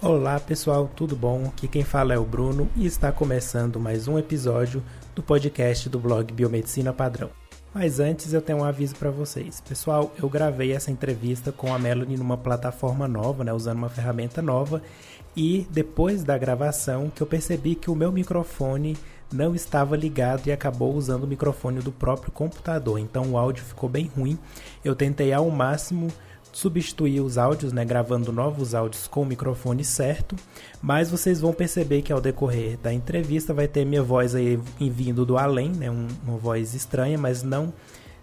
Olá pessoal, tudo bom? Aqui quem fala é o Bruno e está começando mais um episódio do podcast do blog Biomedicina Padrão. Mas antes eu tenho um aviso para vocês. Pessoal, eu gravei essa entrevista com a Melanie numa plataforma nova, né, usando uma ferramenta nova, e depois da gravação que eu percebi que o meu microfone não estava ligado e acabou usando o microfone do próprio computador. Então o áudio ficou bem ruim. Eu tentei ao máximo substituir os áudios, né, gravando novos áudios com o microfone certo, mas vocês vão perceber que ao decorrer da entrevista vai ter minha voz aí vindo do além, né, um, uma voz estranha, mas não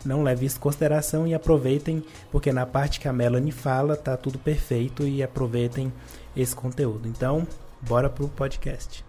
não leve isso em consideração e aproveitem, porque na parte que a Melanie fala tá tudo perfeito e aproveitem esse conteúdo. Então, bora pro podcast.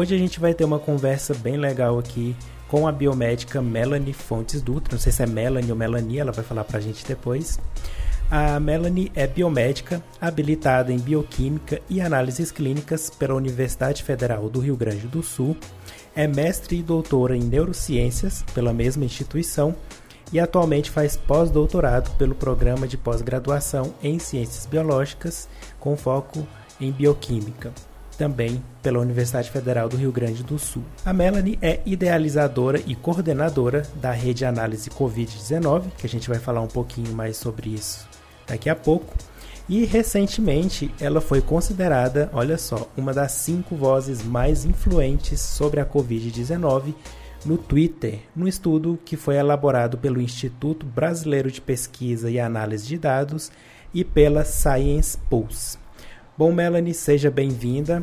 Hoje a gente vai ter uma conversa bem legal aqui com a biomédica Melanie Fontes Dutra. Não sei se é Melanie ou Melanie, ela vai falar pra gente depois. A Melanie é biomédica, habilitada em bioquímica e análises clínicas pela Universidade Federal do Rio Grande do Sul. É mestre e doutora em neurociências pela mesma instituição e atualmente faz pós-doutorado pelo programa de pós-graduação em ciências biológicas com foco em bioquímica também pela Universidade Federal do Rio Grande do Sul. A Melanie é idealizadora e coordenadora da rede análise Covid-19, que a gente vai falar um pouquinho mais sobre isso daqui a pouco. E recentemente ela foi considerada, olha só, uma das cinco vozes mais influentes sobre a Covid-19 no Twitter, no estudo que foi elaborado pelo Instituto Brasileiro de Pesquisa e Análise de Dados e pela Science Pulse. Bom, Melanie, seja bem-vinda.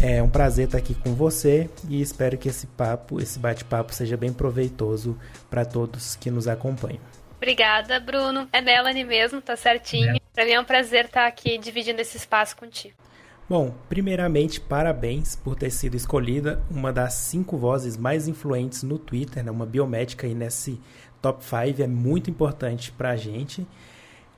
É um prazer estar aqui com você e espero que esse papo, esse bate-papo seja bem proveitoso para todos que nos acompanham. Obrigada, Bruno. É Melanie mesmo, tá certinho. É. Para mim é um prazer estar aqui dividindo esse espaço contigo. Bom, primeiramente, parabéns por ter sido escolhida uma das cinco vozes mais influentes no Twitter, né? uma biomédica aí nesse top 5 é muito importante para a gente.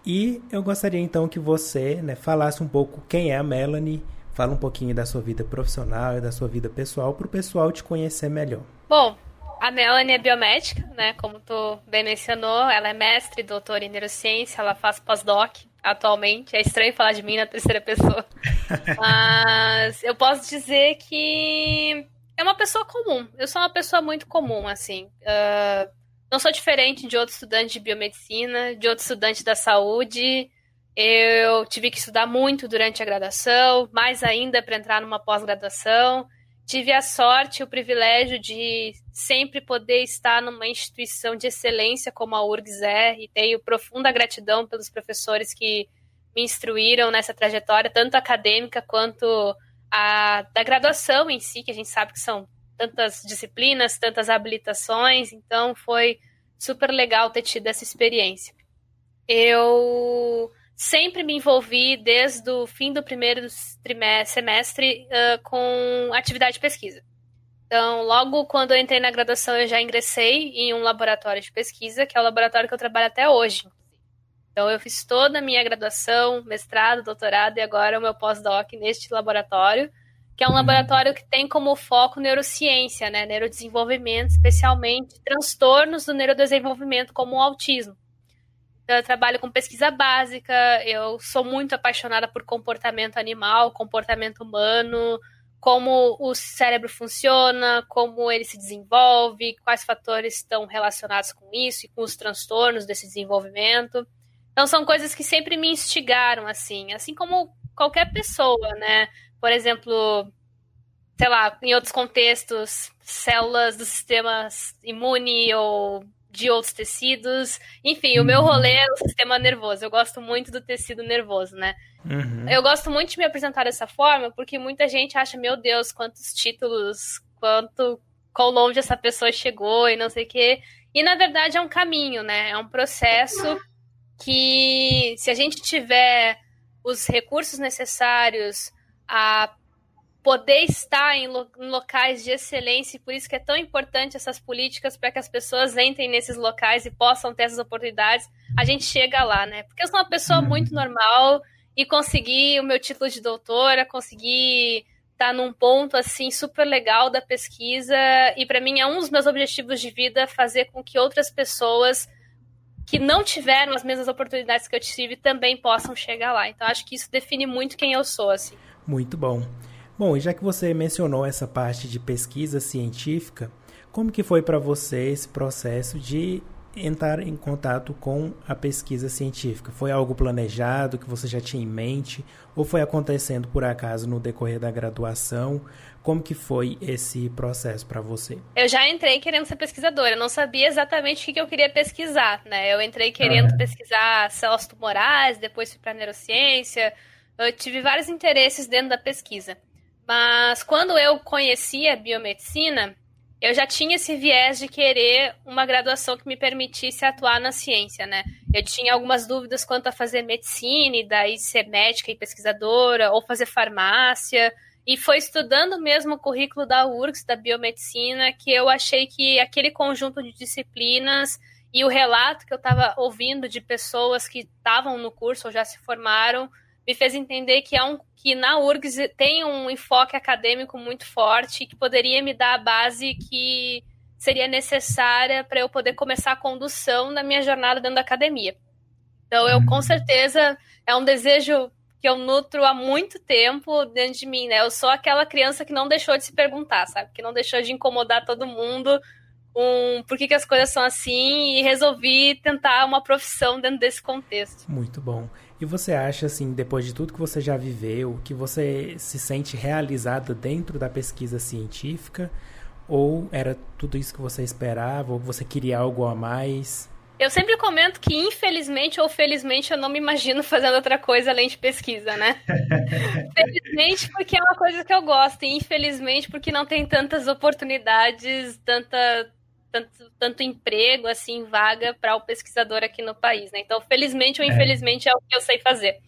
E eu gostaria então que você né, falasse um pouco quem é a Melanie, fala um pouquinho da sua vida profissional e da sua vida pessoal para o pessoal te conhecer melhor. Bom, a Melanie é biomédica, né? Como tu bem mencionou, ela é mestre, doutora em neurociência, ela faz pós-doc atualmente. É estranho falar de mim na terceira pessoa. Mas eu posso dizer que é uma pessoa comum. Eu sou uma pessoa muito comum, assim. Uh, não sou diferente de outros estudantes de biomedicina, de outros estudantes da saúde. Eu tive que estudar muito durante a graduação, mais ainda para entrar numa pós-graduação. Tive a sorte e o privilégio de sempre poder estar numa instituição de excelência como a URGS é, e tenho profunda gratidão pelos professores que me instruíram nessa trajetória, tanto acadêmica quanto a da graduação em si, que a gente sabe que são tantas disciplinas, tantas habilitações, então foi super legal ter tido essa experiência. Eu sempre me envolvi desde o fim do primeiro semestre uh, com atividade de pesquisa. Então, logo quando eu entrei na graduação, eu já ingressei em um laboratório de pesquisa, que é o laboratório que eu trabalho até hoje. Então, eu fiz toda a minha graduação, mestrado, doutorado e agora o meu pós-doc neste laboratório que é um laboratório que tem como foco neurociência, né, neurodesenvolvimento, especialmente transtornos do neurodesenvolvimento, como o autismo. Então, eu trabalho com pesquisa básica, eu sou muito apaixonada por comportamento animal, comportamento humano, como o cérebro funciona, como ele se desenvolve, quais fatores estão relacionados com isso e com os transtornos desse desenvolvimento. Então, são coisas que sempre me instigaram, assim, assim como qualquer pessoa, né? Por exemplo, sei lá, em outros contextos, células do sistema imune ou de outros tecidos. Enfim, o meu uhum. rolê é o sistema nervoso. Eu gosto muito do tecido nervoso, né? Uhum. Eu gosto muito de me apresentar dessa forma porque muita gente acha, meu Deus, quantos títulos, quanto quão longe essa pessoa chegou e não sei o quê. E na verdade é um caminho, né? É um processo que se a gente tiver os recursos necessários, a poder estar em, lo em, locais de excelência, e por isso que é tão importante essas políticas para que as pessoas entrem nesses locais e possam ter essas oportunidades, a gente chega lá, né? Porque eu sou uma pessoa uhum. muito normal e consegui o meu título de doutora, consegui estar tá num ponto assim super legal da pesquisa e para mim é um dos meus objetivos de vida fazer com que outras pessoas que não tiveram as mesmas oportunidades que eu tive também possam chegar lá. Então acho que isso define muito quem eu sou assim. Muito bom. Bom, e já que você mencionou essa parte de pesquisa científica, como que foi para você esse processo de entrar em contato com a pesquisa científica? Foi algo planejado que você já tinha em mente ou foi acontecendo por acaso no decorrer da graduação? Como que foi esse processo para você? Eu já entrei querendo ser pesquisadora, eu não sabia exatamente o que eu queria pesquisar, né? Eu entrei querendo uhum. pesquisar células tumorais, depois fui para neurociência, eu tive vários interesses dentro da pesquisa. Mas quando eu conheci a biomedicina, eu já tinha esse viés de querer uma graduação que me permitisse atuar na ciência, né? Eu tinha algumas dúvidas quanto a fazer medicina e daí ser médica e pesquisadora, ou fazer farmácia. E foi estudando mesmo o currículo da URGS, da biomedicina, que eu achei que aquele conjunto de disciplinas e o relato que eu estava ouvindo de pessoas que estavam no curso ou já se formaram me fez entender que, é um, que na URGS tem um enfoque acadêmico muito forte que poderia me dar a base que seria necessária para eu poder começar a condução na minha jornada dentro da academia. Então, eu com certeza é um desejo que eu nutro há muito tempo dentro de mim, né? Eu sou aquela criança que não deixou de se perguntar, sabe? Que não deixou de incomodar todo mundo um por que, que as coisas são assim e resolvi tentar uma profissão dentro desse contexto. Muito bom. E você acha, assim, depois de tudo que você já viveu, que você se sente realizada dentro da pesquisa científica? Ou era tudo isso que você esperava? Ou você queria algo a mais? Eu sempre comento que, infelizmente ou felizmente, eu não me imagino fazendo outra coisa além de pesquisa, né? Felizmente, porque é uma coisa que eu gosto, e infelizmente, porque não tem tantas oportunidades, tanta, tanto, tanto emprego, assim, vaga para o pesquisador aqui no país, né? Então, felizmente ou é. infelizmente, é. é o que eu sei fazer.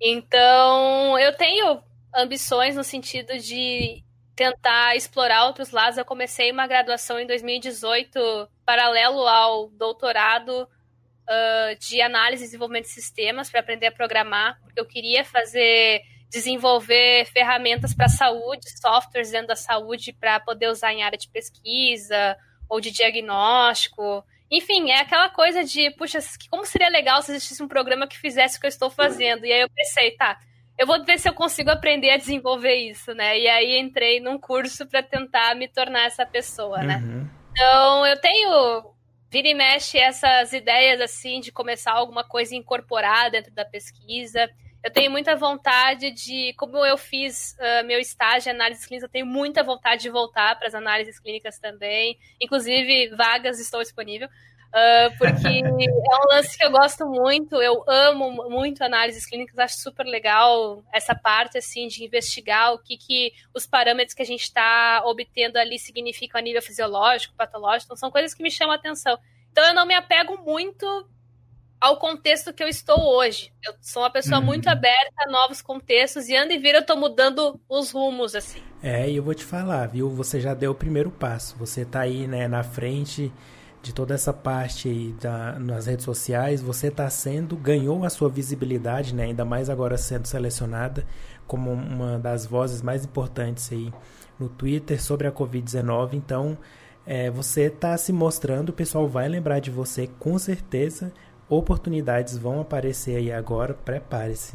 Então, eu tenho ambições no sentido de tentar explorar outros lados. Eu comecei uma graduação em 2018, paralelo ao doutorado uh, de análise e desenvolvimento de sistemas, para aprender a programar, porque eu queria fazer desenvolver ferramentas para saúde, softwares dentro da saúde para poder usar em área de pesquisa, ou de diagnóstico. Enfim, é aquela coisa de, puxa, como seria legal se existisse um programa que fizesse o que eu estou fazendo. E aí eu pensei, tá, eu vou ver se eu consigo aprender a desenvolver isso, né? E aí entrei num curso para tentar me tornar essa pessoa, né? Uhum. Então, eu tenho vira e mexe essas ideias assim de começar alguma coisa incorporada dentro da pesquisa. Eu tenho muita vontade de, como eu fiz uh, meu estágio em análise clínica, eu tenho muita vontade de voltar para as análises clínicas também. Inclusive, vagas estou disponível. Uh, porque é um lance que eu gosto muito, eu amo muito análises clínicas, acho super legal essa parte assim de investigar o que, que os parâmetros que a gente está obtendo ali significam a nível fisiológico, patológico, então são coisas que me chamam a atenção. Então eu não me apego muito ao contexto que eu estou hoje. Eu sou uma pessoa uhum. muito aberta a novos contextos e anda e vira eu tô mudando os rumos assim. É, e eu vou te falar, viu? Você já deu o primeiro passo. Você tá aí, né, na frente de toda essa parte aí da, nas redes sociais, você está sendo, ganhou a sua visibilidade, né? ainda mais agora sendo selecionada como uma das vozes mais importantes aí no Twitter sobre a Covid-19. Então, é, você está se mostrando, o pessoal vai lembrar de você com certeza Oportunidades vão aparecer aí agora, prepare-se.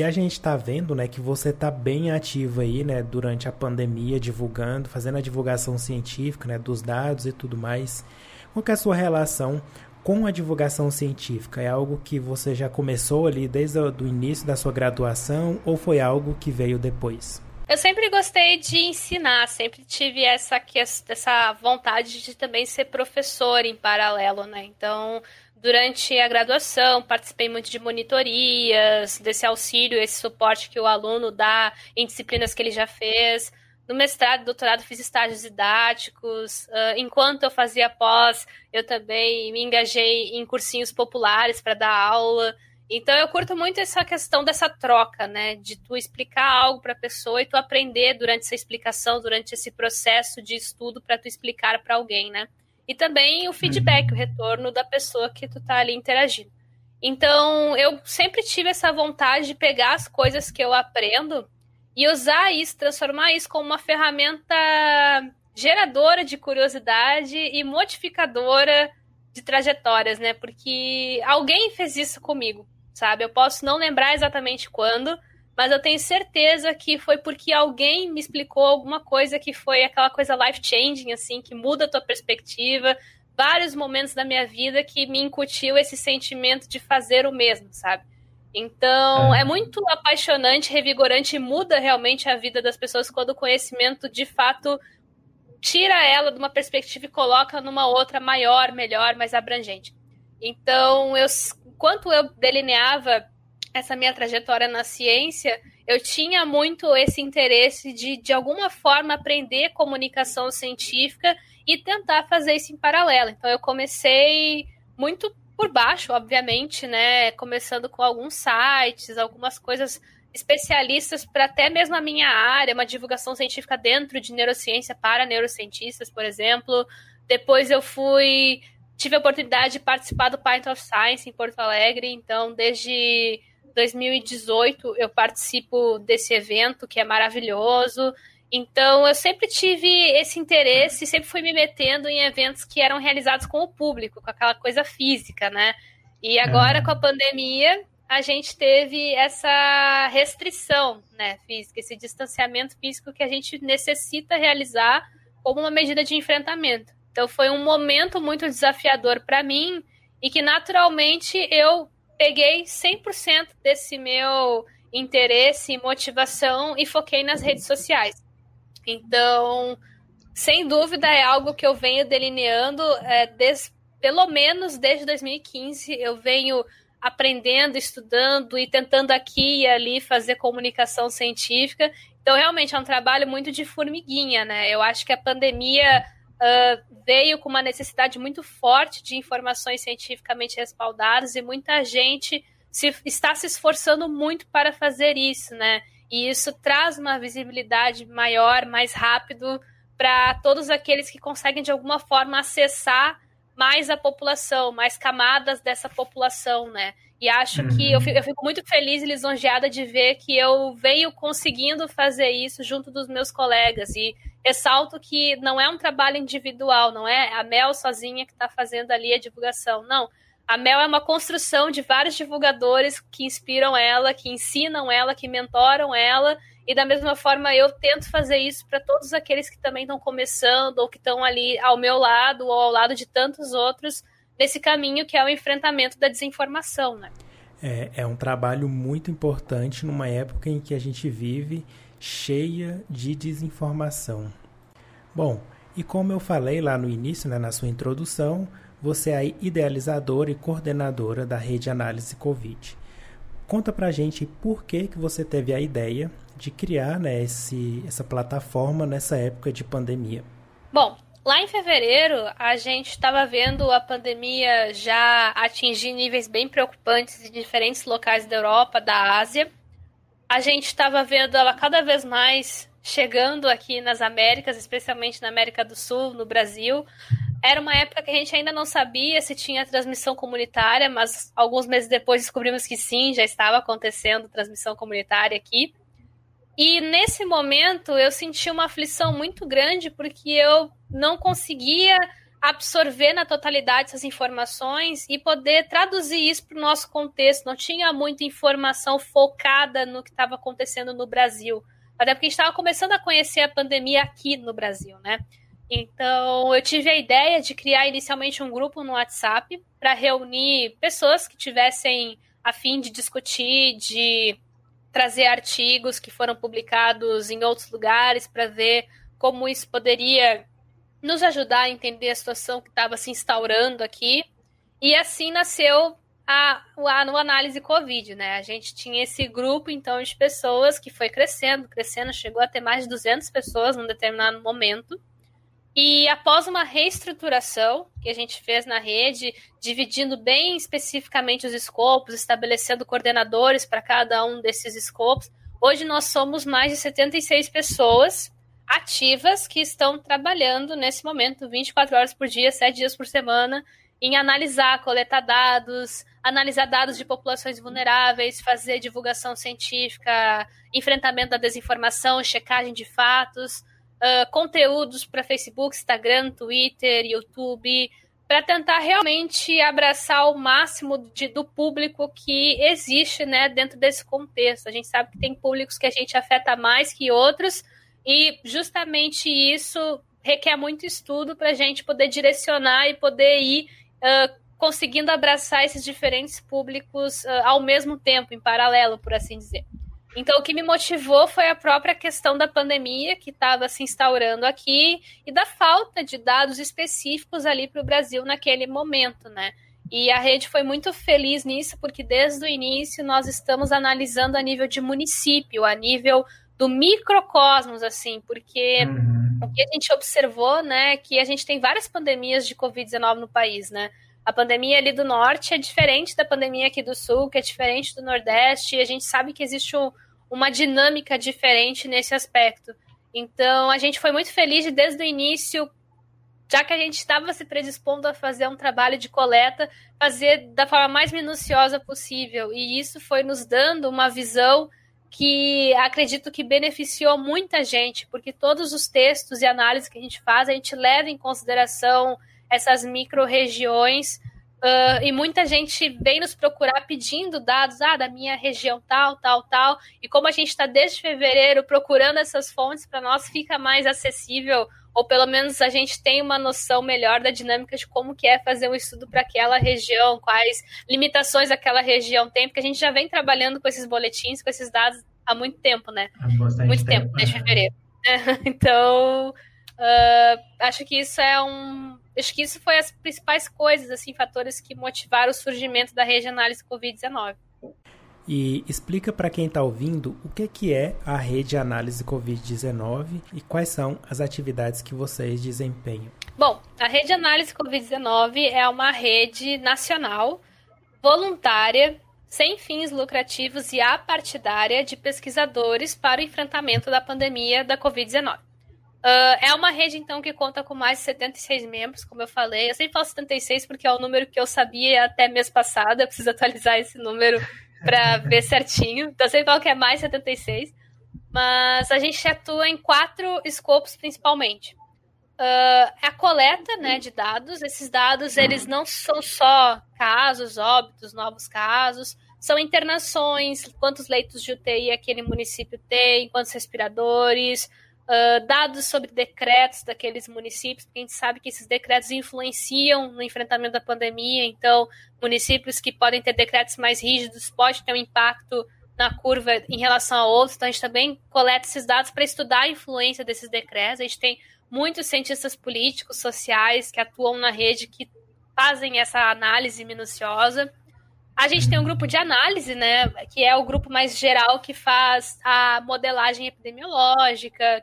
E a gente está vendo, né, que você está bem ativo aí, né, durante a pandemia, divulgando, fazendo a divulgação científica, né, dos dados e tudo mais. Qual é a sua relação com a divulgação científica? É algo que você já começou ali desde o início da sua graduação ou foi algo que veio depois? Eu sempre gostei de ensinar, sempre tive essa, essa vontade de também ser professor em paralelo, né? Então, durante a graduação, participei muito de monitorias, desse auxílio, esse suporte que o aluno dá em disciplinas que ele já fez. No mestrado e doutorado fiz estágios didáticos. Uh, enquanto eu fazia pós, eu também me engajei em cursinhos populares para dar aula. Então eu curto muito essa questão dessa troca, né, de tu explicar algo para a pessoa e tu aprender durante essa explicação, durante esse processo de estudo para tu explicar para alguém, né? E também o feedback, uhum. o retorno da pessoa que tu tá ali interagindo. Então, eu sempre tive essa vontade de pegar as coisas que eu aprendo e usar isso, transformar isso como uma ferramenta geradora de curiosidade e modificadora de trajetórias, né? Porque alguém fez isso comigo, sabe? Eu posso não lembrar exatamente quando, mas eu tenho certeza que foi porque alguém me explicou alguma coisa que foi aquela coisa life changing assim, que muda a tua perspectiva, vários momentos da minha vida que me incutiu esse sentimento de fazer o mesmo, sabe? Então, é. é muito apaixonante, revigorante e muda realmente a vida das pessoas quando o conhecimento de fato tira ela de uma perspectiva e coloca numa outra maior, melhor, mais abrangente. Então, eu, enquanto eu delineava essa minha trajetória na ciência, eu tinha muito esse interesse de, de alguma forma, aprender comunicação científica e tentar fazer isso em paralelo. Então, eu comecei muito por baixo, obviamente, né? Começando com alguns sites, algumas coisas especialistas para até mesmo a minha área, uma divulgação científica dentro de neurociência para neurocientistas, por exemplo. Depois eu fui tive a oportunidade de participar do Python of Science em Porto Alegre, então desde 2018 eu participo desse evento que é maravilhoso. Então, eu sempre tive esse interesse, sempre fui me metendo em eventos que eram realizados com o público, com aquela coisa física, né? E agora, com a pandemia, a gente teve essa restrição, né, física, esse distanciamento físico que a gente necessita realizar como uma medida de enfrentamento. Então, foi um momento muito desafiador para mim e que, naturalmente, eu peguei 100% desse meu interesse e motivação e foquei nas redes sociais. Então, sem dúvida, é algo que eu venho delineando é, des, pelo menos desde 2015. Eu venho aprendendo, estudando e tentando aqui e ali fazer comunicação científica. Então, realmente, é um trabalho muito de formiguinha, né? Eu acho que a pandemia uh, veio com uma necessidade muito forte de informações cientificamente respaldadas e muita gente se, está se esforçando muito para fazer isso, né? E isso traz uma visibilidade maior, mais rápido para todos aqueles que conseguem de alguma forma acessar mais a população, mais camadas dessa população, né? E acho uhum. que eu fico, eu fico, muito feliz e lisonjeada de ver que eu venho conseguindo fazer isso junto dos meus colegas. E ressalto que não é um trabalho individual, não é a Mel sozinha que está fazendo ali a divulgação. Não, a Mel é uma construção de vários divulgadores que inspiram ela, que ensinam ela, que mentoram ela. E da mesma forma eu tento fazer isso para todos aqueles que também estão começando ou que estão ali ao meu lado ou ao lado de tantos outros nesse caminho que é o enfrentamento da desinformação, né? É, é um trabalho muito importante numa época em que a gente vive cheia de desinformação. Bom, e como eu falei lá no início, né, na sua introdução, você é idealizadora e coordenadora da rede Análise Covid. Conta pra gente por que, que você teve a ideia de criar né, esse, essa plataforma nessa época de pandemia. Bom, lá em fevereiro a gente estava vendo a pandemia já atingir níveis bem preocupantes em diferentes locais da Europa, da Ásia. A gente estava vendo ela cada vez mais chegando aqui nas Américas, especialmente na América do Sul, no Brasil. Era uma época que a gente ainda não sabia se tinha transmissão comunitária, mas alguns meses depois descobrimos que sim, já estava acontecendo transmissão comunitária aqui. E nesse momento eu senti uma aflição muito grande porque eu não conseguia absorver na totalidade essas informações e poder traduzir isso para o nosso contexto. Não tinha muita informação focada no que estava acontecendo no Brasil. Até porque a gente estava começando a conhecer a pandemia aqui no Brasil, né? Então, eu tive a ideia de criar inicialmente um grupo no WhatsApp para reunir pessoas que tivessem a fim de discutir, de trazer artigos que foram publicados em outros lugares para ver como isso poderia nos ajudar a entender a situação que estava se instaurando aqui. E assim nasceu a, a análise Covid, né? A gente tinha esse grupo, então, de pessoas que foi crescendo, crescendo, chegou a ter mais de 200 pessoas num determinado momento. E após uma reestruturação que a gente fez na rede, dividindo bem especificamente os escopos, estabelecendo coordenadores para cada um desses escopos, hoje nós somos mais de 76 pessoas ativas que estão trabalhando nesse momento 24 horas por dia, 7 dias por semana, em analisar, coletar dados, analisar dados de populações vulneráveis, fazer divulgação científica, enfrentamento da desinformação, checagem de fatos, uh, conteúdos para Facebook, Instagram, Twitter, YouTube, para tentar realmente abraçar o máximo de, do público que existe né, dentro desse contexto. A gente sabe que tem públicos que a gente afeta mais que outros, e justamente isso requer muito estudo para a gente poder direcionar e poder ir uh, conseguindo abraçar esses diferentes públicos uh, ao mesmo tempo, em paralelo, por assim dizer. Então, o que me motivou foi a própria questão da pandemia que estava se instaurando aqui e da falta de dados específicos ali para o Brasil naquele momento, né? E a rede foi muito feliz nisso, porque desde o início nós estamos analisando a nível de município, a nível do microcosmos, assim, porque uhum. o que a gente observou, né, é que a gente tem várias pandemias de Covid-19 no país, né? A pandemia ali do norte é diferente da pandemia aqui do sul, que é diferente do nordeste, e a gente sabe que existe um, uma dinâmica diferente nesse aspecto. Então, a gente foi muito feliz de, desde o início, já que a gente estava se predispondo a fazer um trabalho de coleta, fazer da forma mais minuciosa possível. E isso foi nos dando uma visão que acredito que beneficiou muita gente, porque todos os textos e análises que a gente faz, a gente leva em consideração essas micro-regiões. Uh, e muita gente vem nos procurar pedindo dados ah, da minha região tal, tal, tal. E como a gente está desde fevereiro procurando essas fontes, para nós fica mais acessível, ou pelo menos a gente tem uma noção melhor da dinâmica de como que é fazer um estudo para aquela região, quais limitações aquela região tem, porque a gente já vem trabalhando com esses boletins, com esses dados há muito tempo, né? Há muito tempo, tempo desde fevereiro. então, uh, acho que isso é um acho que isso foi as principais coisas, assim, fatores que motivaram o surgimento da rede de análise Covid-19. E explica para quem está ouvindo o que, que é a rede de análise Covid-19 e quais são as atividades que vocês desempenham. Bom, a rede de análise Covid-19 é uma rede nacional, voluntária, sem fins lucrativos e apartidária de pesquisadores para o enfrentamento da pandemia da Covid-19. Uh, é uma rede, então, que conta com mais de 76 membros, como eu falei. Eu sempre falo 76 porque é o número que eu sabia até mês passado. Eu preciso atualizar esse número para ver certinho. Então, eu sempre falo que é mais 76. Mas a gente atua em quatro escopos, principalmente. Uh, a coleta né, de dados. Esses dados, eles não são só casos, óbitos, novos casos. São internações, quantos leitos de UTI aquele município tem, quantos respiradores uh, dados sobre decretos daqueles municípios, porque a gente sabe que esses decretos influenciam no enfrentamento da pandemia, então municípios que podem ter decretos mais rígidos pode ter um impacto na curva em relação a outros, então a gente também coleta esses dados para estudar a influência desses decretos. A gente tem muitos cientistas políticos, sociais que atuam na rede que fazem essa análise minuciosa. A gente tem um grupo de análise, né, que é o grupo mais geral que faz a modelagem epidemiológica,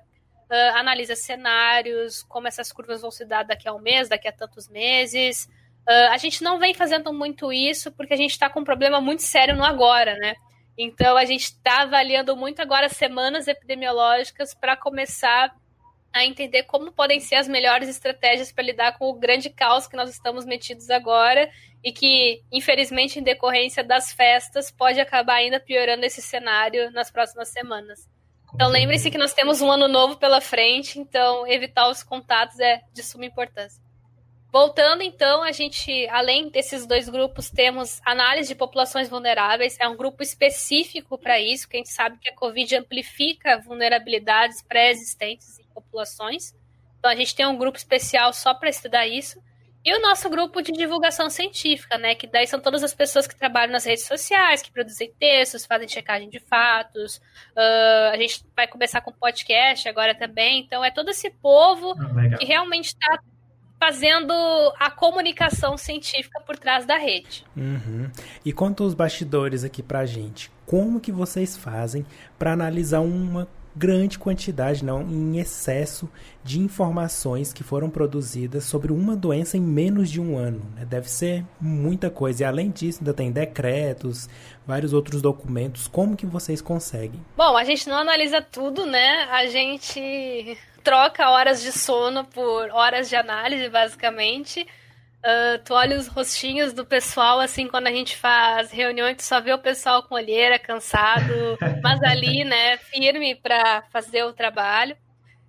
uh, analisa cenários, como essas curvas vão se dar daqui a um mês, daqui a tantos meses. Uh, a gente não vem fazendo muito isso porque a gente está com um problema muito sério no agora, né? Então a gente está avaliando muito agora semanas epidemiológicas para começar a entender como podem ser as melhores estratégias para lidar com o grande caos que nós estamos metidos agora e que, infelizmente, em decorrência das festas, pode acabar ainda piorando esse cenário nas próximas semanas. Então lembre-se que nós temos um ano novo pela frente, então evitar os contatos é de suma importância. Voltando então, a gente, além desses dois grupos, temos análise de populações vulneráveis, é um grupo específico para isso, que a gente sabe que a Covid amplifica vulnerabilidades pré-existentes populações. Então a gente tem um grupo especial só para estudar isso. E o nosso grupo de divulgação científica, né? Que daí são todas as pessoas que trabalham nas redes sociais, que produzem textos, fazem checagem de fatos. Uh, a gente vai começar com podcast agora também. Então, é todo esse povo ah, que realmente está fazendo a comunicação científica por trás da rede. Uhum. E conta os bastidores aqui pra gente. Como que vocês fazem para analisar uma grande quantidade, não em excesso, de informações que foram produzidas sobre uma doença em menos de um ano. Né? Deve ser muita coisa. E além disso, ainda tem decretos, vários outros documentos. Como que vocês conseguem? Bom, a gente não analisa tudo, né? A gente troca horas de sono por horas de análise, basicamente. Uh, tu olha os rostinhos do pessoal, assim, quando a gente faz reuniões, tu só vê o pessoal com olheira, cansado, mas ali, né, firme para fazer o trabalho.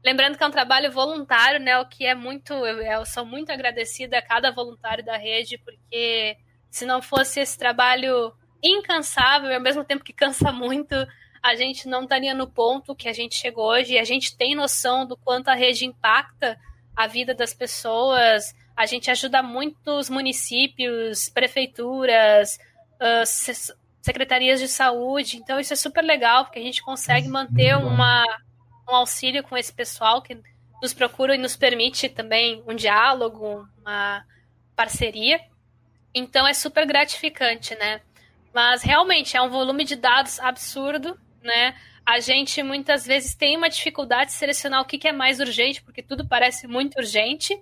Lembrando que é um trabalho voluntário, né, o que é muito, eu, eu sou muito agradecida a cada voluntário da rede, porque se não fosse esse trabalho incansável, ao mesmo tempo que cansa muito, a gente não estaria no ponto que a gente chegou hoje. E a gente tem noção do quanto a rede impacta a vida das pessoas. A gente ajuda muitos municípios, prefeituras, uh, secretarias de saúde. Então, isso é super legal, porque a gente consegue manter uma, um auxílio com esse pessoal que nos procura e nos permite também um diálogo, uma parceria. Então, é super gratificante, né? Mas realmente é um volume de dados absurdo né? A gente muitas vezes tem uma dificuldade de selecionar o que, que é mais urgente, porque tudo parece muito urgente.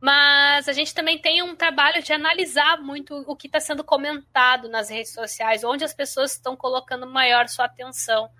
Mas a gente também tem um trabalho de analisar muito o que está sendo comentado nas redes sociais, onde as pessoas estão colocando maior sua atenção.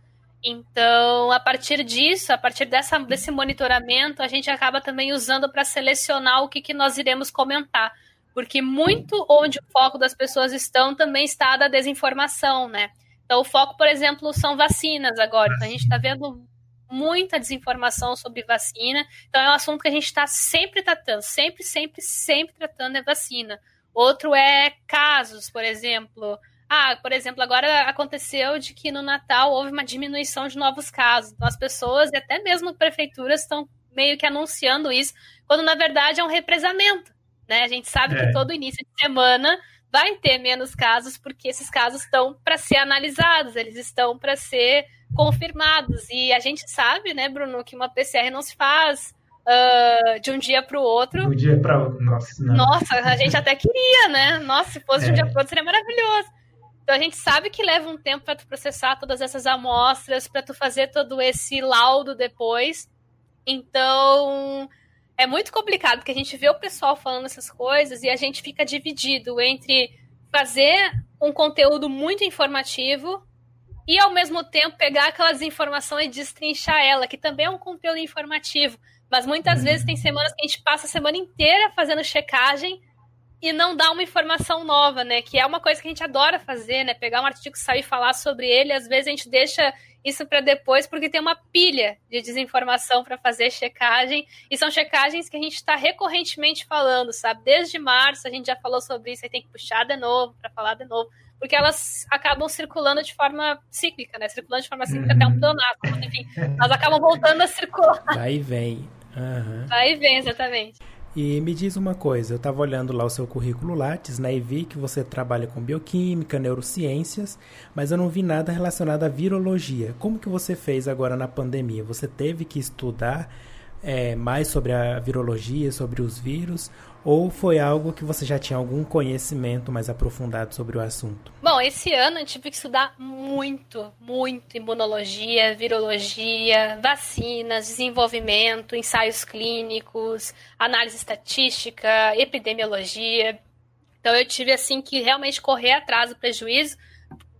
Então, a partir disso, a partir dessa, desse monitoramento, a gente acaba também usando para selecionar o que, que nós iremos comentar. Porque muito onde o foco das pessoas estão também está da desinformação, né? Então, o foco, por exemplo, são vacinas agora. Então, a gente está vendo muita desinformação sobre vacina. Então, é um assunto que a gente está sempre tratando, sempre, sempre, sempre tratando é vacina. Outro é casos, por exemplo. Ah, por exemplo, agora aconteceu de que no Natal houve uma diminuição de novos casos. Então, as pessoas e até mesmo prefeituras estão meio que anunciando isso, quando na verdade é um represamento. Né? A gente sabe é. que todo início de semana vai ter menos casos, porque esses casos estão para ser analisados, eles estão para ser confirmados. E a gente sabe, né, Bruno, que uma PCR não se faz uh, de um dia para o outro. De um dia para outro, nossa. Não. Nossa, a gente até queria, né? Nossa, se fosse é. de um dia para outro seria maravilhoso. Então a gente sabe que leva um tempo para tu processar todas essas amostras, para tu fazer todo esse laudo depois. Então, é muito complicado, porque a gente vê o pessoal falando essas coisas e a gente fica dividido entre fazer um conteúdo muito informativo e, ao mesmo tempo, pegar aquelas informações e destrinchar ela, que também é um conteúdo informativo. Mas muitas uhum. vezes tem semanas que a gente passa a semana inteira fazendo checagem e não dá uma informação nova, né? Que é uma coisa que a gente adora fazer, né? Pegar um artigo saiu e falar sobre ele, às vezes a gente deixa isso para depois, porque tem uma pilha de desinformação para fazer checagem, e são checagens que a gente está recorrentemente falando, sabe? Desde março a gente já falou sobre isso, aí tem que puxar de novo para falar de novo, porque elas acabam circulando de forma cíclica, né? Circulando de forma cíclica uhum. até um pleonasmo, mas enfim, elas acabam voltando a circular. Vai e vem. Uhum. Vai e vem, exatamente. E me diz uma coisa, eu estava olhando lá o seu currículo Lattes, né, e vi que você trabalha com bioquímica, neurociências, mas eu não vi nada relacionado à virologia. Como que você fez agora na pandemia? Você teve que estudar é, mais sobre a virologia, sobre os vírus, ou foi algo que você já tinha algum conhecimento mais aprofundado sobre o assunto? Bom, esse ano eu tive que estudar muito, muito imunologia, virologia, vacinas, desenvolvimento, ensaios clínicos, análise estatística, epidemiologia. Então eu tive assim que realmente correr atrás do prejuízo,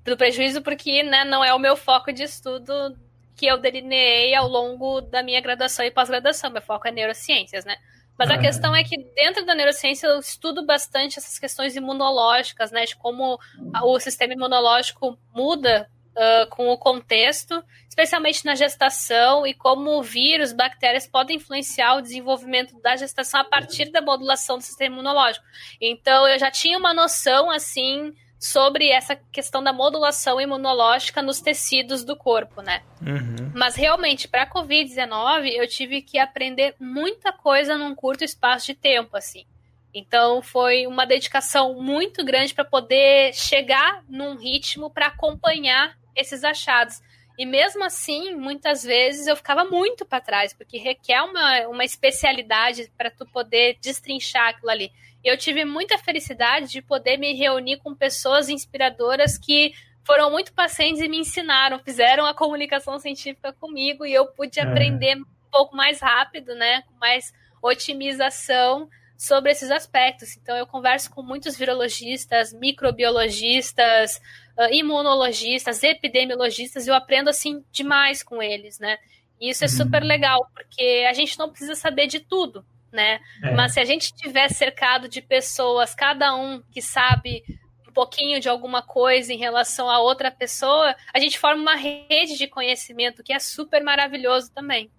do prejuízo porque né, não é o meu foco de estudo que eu delineei ao longo da minha graduação e pós-graduação. Meu foco é neurociências, né? Mas a questão é que dentro da neurociência eu estudo bastante essas questões imunológicas, né? De como o sistema imunológico muda uh, com o contexto, especialmente na gestação, e como vírus, bactérias podem influenciar o desenvolvimento da gestação a partir da modulação do sistema imunológico. Então eu já tinha uma noção assim sobre essa questão da modulação imunológica nos tecidos do corpo, né? Uhum. Mas realmente, para a Covid-19, eu tive que aprender muita coisa num curto espaço de tempo, assim. Então, foi uma dedicação muito grande para poder chegar num ritmo para acompanhar esses achados. E mesmo assim, muitas vezes eu ficava muito para trás, porque requer uma, uma especialidade para tu poder destrinchar aquilo ali. Eu tive muita felicidade de poder me reunir com pessoas inspiradoras que foram muito pacientes e me ensinaram, fizeram a comunicação científica comigo e eu pude é. aprender um pouco mais rápido, né, com mais otimização sobre esses aspectos. Então, eu converso com muitos virologistas, microbiologistas, uh, imunologistas, epidemiologistas, e eu aprendo, assim, demais com eles, né? E isso é uhum. super legal, porque a gente não precisa saber de tudo, né? É. Mas se a gente estiver cercado de pessoas, cada um que sabe um pouquinho de alguma coisa em relação a outra pessoa, a gente forma uma rede de conhecimento que é super maravilhoso também.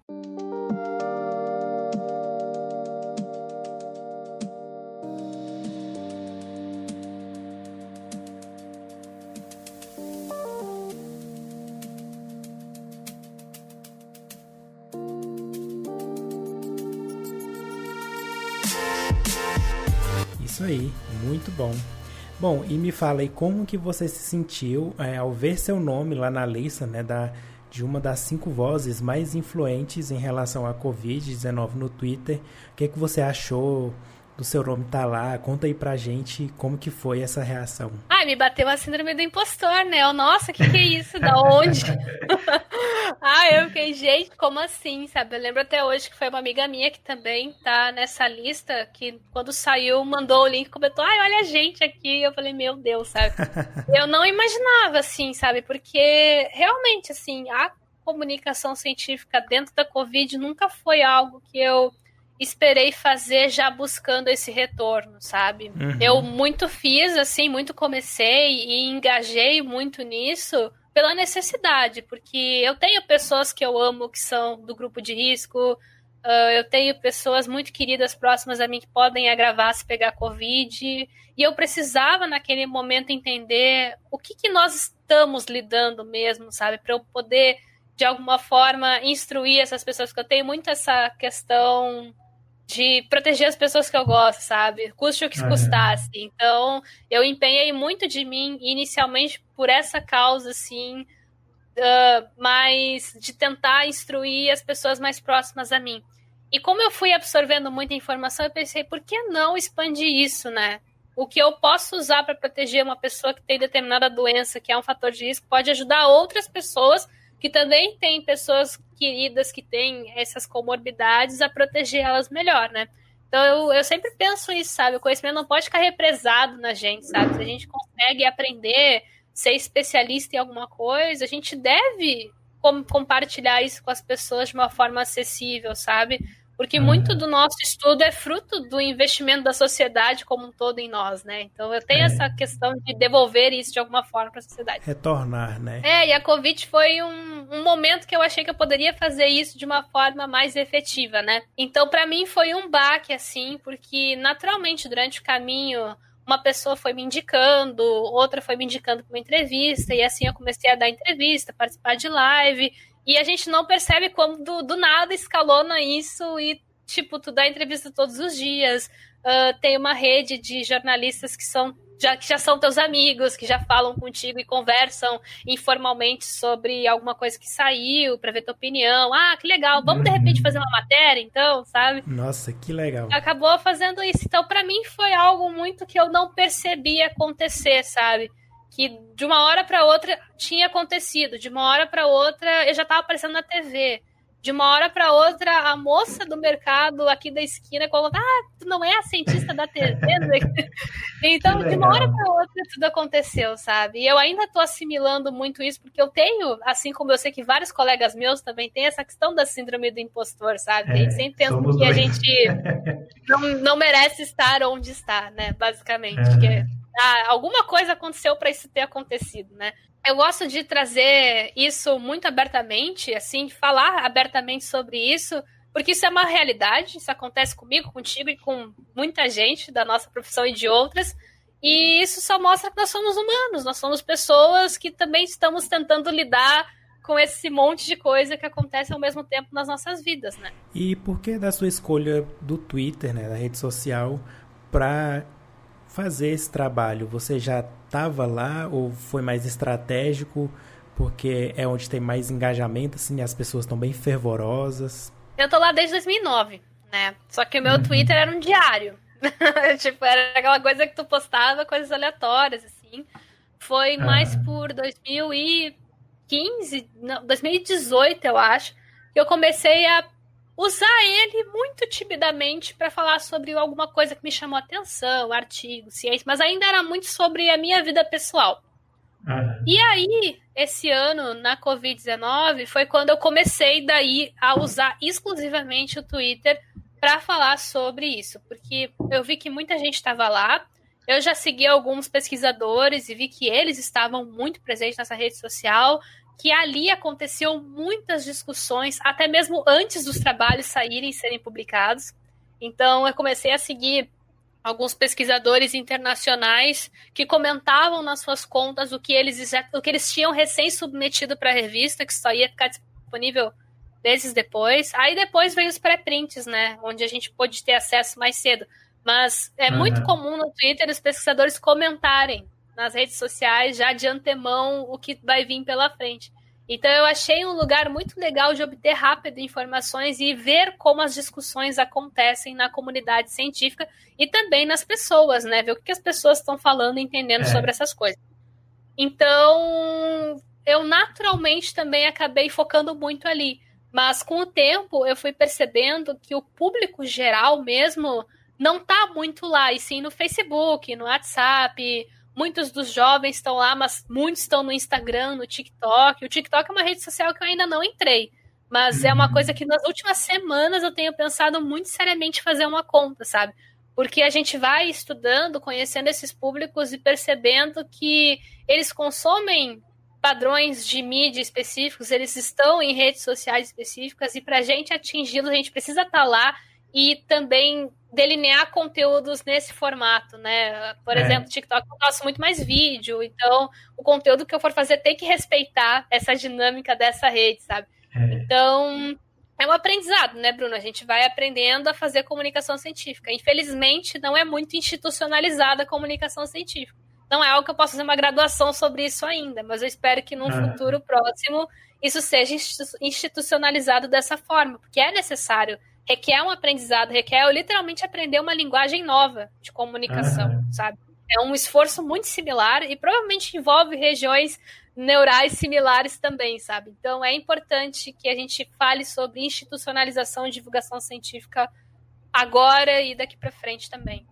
Isso aí, muito bom. Bom, e me fala aí como que você se sentiu é, ao ver seu nome lá na lista, né, da, de uma das cinco vozes mais influentes em relação à Covid-19 no Twitter. O que, que você achou? Do seu nome tá lá. Conta aí pra gente como que foi essa reação. Ai, me bateu a síndrome do impostor, né? Eu, nossa, que que é isso? Da onde? ah, eu fiquei, gente, como assim, sabe? Eu lembro até hoje que foi uma amiga minha que também tá nessa lista, que quando saiu mandou o link, comentou, ai, olha a gente aqui. Eu falei, meu Deus, sabe? eu não imaginava, assim, sabe? Porque realmente, assim, a comunicação científica dentro da Covid nunca foi algo que eu esperei fazer já buscando esse retorno, sabe? Uhum. Eu muito fiz, assim, muito comecei e engajei muito nisso pela necessidade, porque eu tenho pessoas que eu amo que são do grupo de risco, uh, eu tenho pessoas muito queridas próximas a mim que podem agravar se pegar Covid, e eu precisava naquele momento entender o que, que nós estamos lidando mesmo, sabe? Para eu poder, de alguma forma, instruir essas pessoas, porque eu tenho muito essa questão de proteger as pessoas que eu gosto, sabe? Custe o que custasse. Então, eu empenhei muito de mim inicialmente por essa causa, assim, uh, mas de tentar instruir as pessoas mais próximas a mim. E como eu fui absorvendo muita informação, eu pensei, por que não expandir isso, né? O que eu posso usar para proteger uma pessoa que tem determinada doença, que é um fator de risco, pode ajudar outras pessoas que também têm pessoas queridas que têm essas comorbidades a proteger elas melhor, né? Então eu, eu sempre penso isso, sabe? O conhecimento não pode ficar represado na gente, sabe? Se a gente consegue aprender, ser especialista em alguma coisa, a gente deve com, compartilhar isso com as pessoas de uma forma acessível, sabe? Porque uhum. muito do nosso estudo é fruto do investimento da sociedade como um todo em nós, né? Então eu tenho é. essa questão de devolver isso de alguma forma para a sociedade. Retornar, né? É, e a Covid foi um, um momento que eu achei que eu poderia fazer isso de uma forma mais efetiva, né? Então para mim foi um baque, assim, porque naturalmente durante o caminho uma pessoa foi me indicando, outra foi me indicando para uma entrevista, e assim eu comecei a dar entrevista, participar de live. E a gente não percebe como do, do nada escalona isso e, tipo, tu dá entrevista todos os dias. Uh, tem uma rede de jornalistas que são já, que já são teus amigos, que já falam contigo e conversam informalmente sobre alguma coisa que saiu, para ver tua opinião. Ah, que legal, vamos de repente uhum. fazer uma matéria, então, sabe? Nossa, que legal. Acabou fazendo isso. Então, para mim, foi algo muito que eu não percebi acontecer, sabe? Que de uma hora para outra tinha acontecido, de uma hora para outra eu já estava aparecendo na TV. De uma hora para outra, a moça do mercado aqui da esquina colocou: Ah, tu não é a cientista da TV? Né? então, de uma hora para outra, tudo aconteceu, sabe? E eu ainda estou assimilando muito isso, porque eu tenho, assim como eu sei que vários colegas meus também têm essa questão da síndrome do impostor, sabe? É, a gente sempre pensa que dois. a gente não, não merece estar onde está, né? Basicamente. É. Que ah, alguma coisa aconteceu para isso ter acontecido, né? Eu gosto de trazer isso muito abertamente, assim, de falar abertamente sobre isso, porque isso é uma realidade, isso acontece comigo, contigo e com muita gente da nossa profissão e de outras. E isso só mostra que nós somos humanos, nós somos pessoas que também estamos tentando lidar com esse monte de coisa que acontece ao mesmo tempo nas nossas vidas, né? E por que da sua escolha do Twitter, né, da rede social, para fazer esse trabalho? Você já estava lá ou foi mais estratégico? Porque é onde tem mais engajamento, assim, as pessoas estão bem fervorosas. Eu tô lá desde 2009, né? Só que o meu uhum. Twitter era um diário. tipo, era aquela coisa que tu postava coisas aleatórias, assim. Foi uhum. mais por 2015, não, 2018, eu acho, que eu comecei a usar ele muito timidamente para falar sobre alguma coisa que me chamou atenção, artigo, ciência, mas ainda era muito sobre a minha vida pessoal. Uhum. E aí, esse ano, na Covid-19, foi quando eu comecei daí a usar exclusivamente o Twitter para falar sobre isso, porque eu vi que muita gente estava lá. Eu já segui alguns pesquisadores e vi que eles estavam muito presentes nessa rede social, que ali aconteciam muitas discussões, até mesmo antes dos trabalhos saírem e serem publicados. Então, eu comecei a seguir alguns pesquisadores internacionais que comentavam nas suas contas o que eles, o que eles tinham recém submetido para a revista, que só ia ficar disponível meses depois. Aí depois veio os pré-prints, né? Onde a gente pôde ter acesso mais cedo. Mas é uhum. muito comum no Twitter os pesquisadores comentarem nas redes sociais já de antemão o que vai vir pela frente. Então eu achei um lugar muito legal de obter rápido informações e ver como as discussões acontecem na comunidade científica e também nas pessoas, né? Ver o que as pessoas estão falando e entendendo é. sobre essas coisas. Então, eu naturalmente também acabei focando muito ali. Mas com o tempo eu fui percebendo que o público geral mesmo não tá muito lá, e sim no Facebook, no WhatsApp, Muitos dos jovens estão lá, mas muitos estão no Instagram, no TikTok. O TikTok é uma rede social que eu ainda não entrei. Mas é uma uhum. coisa que nas últimas semanas eu tenho pensado muito seriamente fazer uma conta, sabe? Porque a gente vai estudando, conhecendo esses públicos e percebendo que eles consomem padrões de mídia específicos, eles estão em redes sociais específicas e para a gente atingi-los, a gente precisa estar tá lá e também delinear conteúdos nesse formato, né? Por é. exemplo, TikTok eu gosto muito mais vídeo, então o conteúdo que eu for fazer tem que respeitar essa dinâmica dessa rede, sabe? É. Então, é um aprendizado, né, Bruno? A gente vai aprendendo a fazer comunicação científica. Infelizmente, não é muito institucionalizada a comunicação científica. Não é algo que eu possa fazer uma graduação sobre isso ainda, mas eu espero que num ah. futuro próximo isso seja institucionalizado dessa forma, porque é necessário requer um aprendizado, requer literalmente aprender uma linguagem nova de comunicação, uhum. sabe? É um esforço muito similar e provavelmente envolve regiões neurais similares também, sabe? Então é importante que a gente fale sobre institucionalização e divulgação científica agora e daqui para frente também.